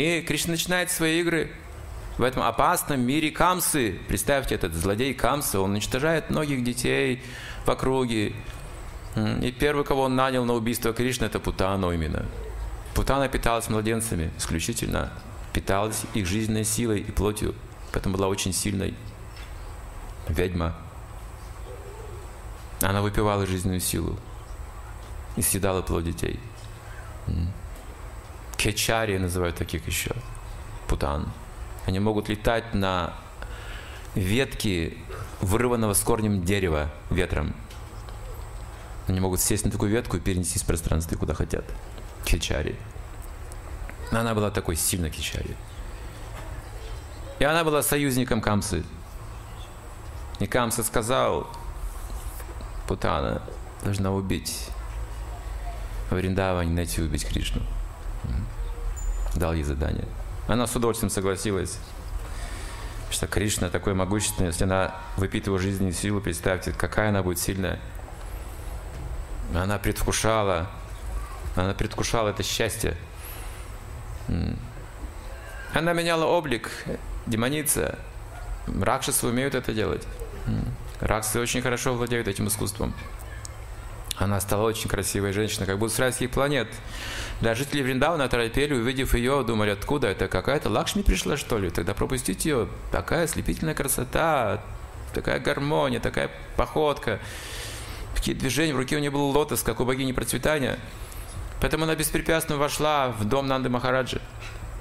И Кришна начинает свои игры в этом опасном мире Камсы. Представьте, этот злодей Камсы, он уничтожает многих детей в округе. И первый, кого он нанял на убийство Кришны, это Путану именно. Путана питалась младенцами исключительно, питалась их жизненной силой и плотью, поэтому была очень сильной ведьма. Она выпивала жизненную силу и съедала плод детей. Кечари называют таких еще, путан. Они могут летать на ветки вырванного с корнем дерева ветром. Они могут сесть на такую ветку и перенестись в пространстве, куда хотят. Кичари. Она была такой сильной Кичари. И она была союзником Камсы. И Камса сказал, Путана должна убить в Вриндаване, найти убить Кришну. Дал ей задание. Она с удовольствием согласилась, что Кришна такой могущественный, если она выпитывает жизненную силу, представьте, какая она будет сильная. Она предвкушала, она предвкушала это счастье. Она меняла облик, демоница. Ракшасы умеют это делать. Раксы очень хорошо владеют этим искусством. Она стала очень красивой женщиной, как будто с райских планет. Да, жители Вриндавана торопели, увидев ее, думали, откуда это, какая-то Лакшми пришла, что ли? Тогда пропустите ее. Такая ослепительная красота, такая гармония, такая походка. Такие движения, в руке у нее был лотос, как у богини процветания. Поэтому она беспрепятственно вошла в дом Нанды Махараджи.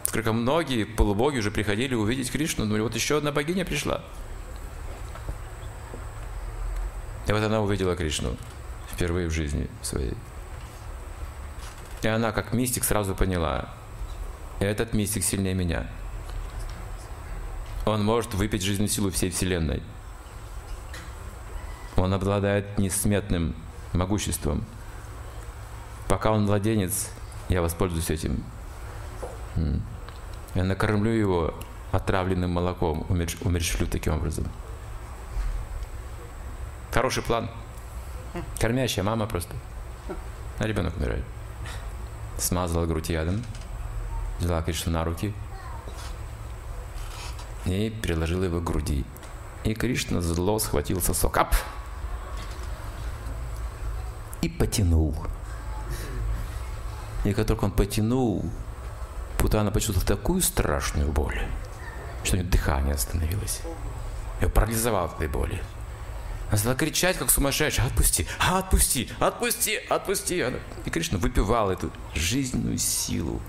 Сколько многие полубоги уже приходили увидеть Кришну, думали, вот еще одна богиня пришла. И вот она увидела Кришну впервые в жизни своей. И она, как мистик, сразу поняла, этот мистик сильнее меня. Он может выпить жизненную силу всей Вселенной. Он обладает несметным могуществом. Пока он младенец, я воспользуюсь этим. Я накормлю его отравленным молоком, умерщвлю таким образом. Хороший план. Кормящая мама просто. А ребенок умирает. Смазала грудь ядом, взяла Кришну на руки и приложила его к груди. И Кришна зло схватил сосок. Ап! И потянул. И как только он потянул, Путана почувствовала такую страшную боль, что у нее дыхание остановилось. Ее парализовало от этой боли. Она стала кричать, как сумасшедшая, отпусти, отпусти, отпусти, отпусти. И Кришна выпивал эту жизненную силу,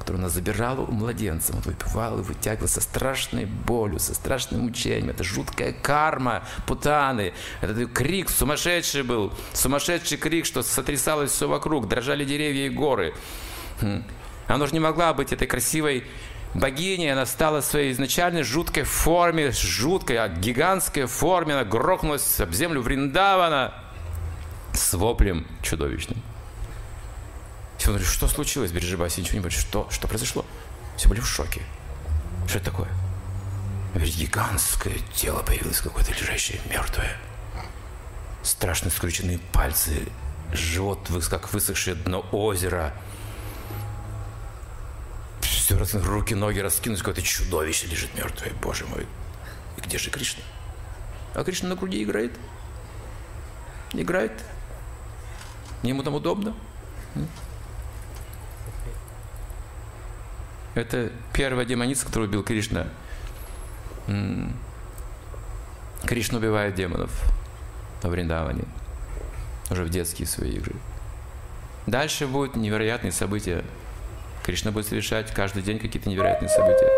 которую она забирала у младенца. Он выпивал и вытягивал со страшной болью, со страшным мучением. Это жуткая карма путаны. Это крик сумасшедший был, сумасшедший крик, что сотрясалось все вокруг, дрожали деревья и горы. Хм. Она уже не могла быть этой красивой богиня, она стала своей изначальной жуткой форме, жуткой, а гигантской форме, она грохнулась об землю Вриндавана с воплем чудовищным. Все говорят, что случилось, Биржибаси, ничего не говорит, что, что произошло? Все были в шоке. Что это такое? Говорит, гигантское тело появилось какое-то лежащее, мертвое. Страшно скрученные пальцы, живот как высохшее дно озера – все руки, ноги раскинуть, какое-то чудовище лежит мертвое, боже мой. И где же Кришна? А Кришна на груди играет. Играет. Ему там удобно. Это первая демоница, которую убил Кришна. Кришна убивает демонов во Вриндаване. Уже в детские свои игры. Дальше будут невероятные события Кришна будет совершать каждый день какие-то невероятные события.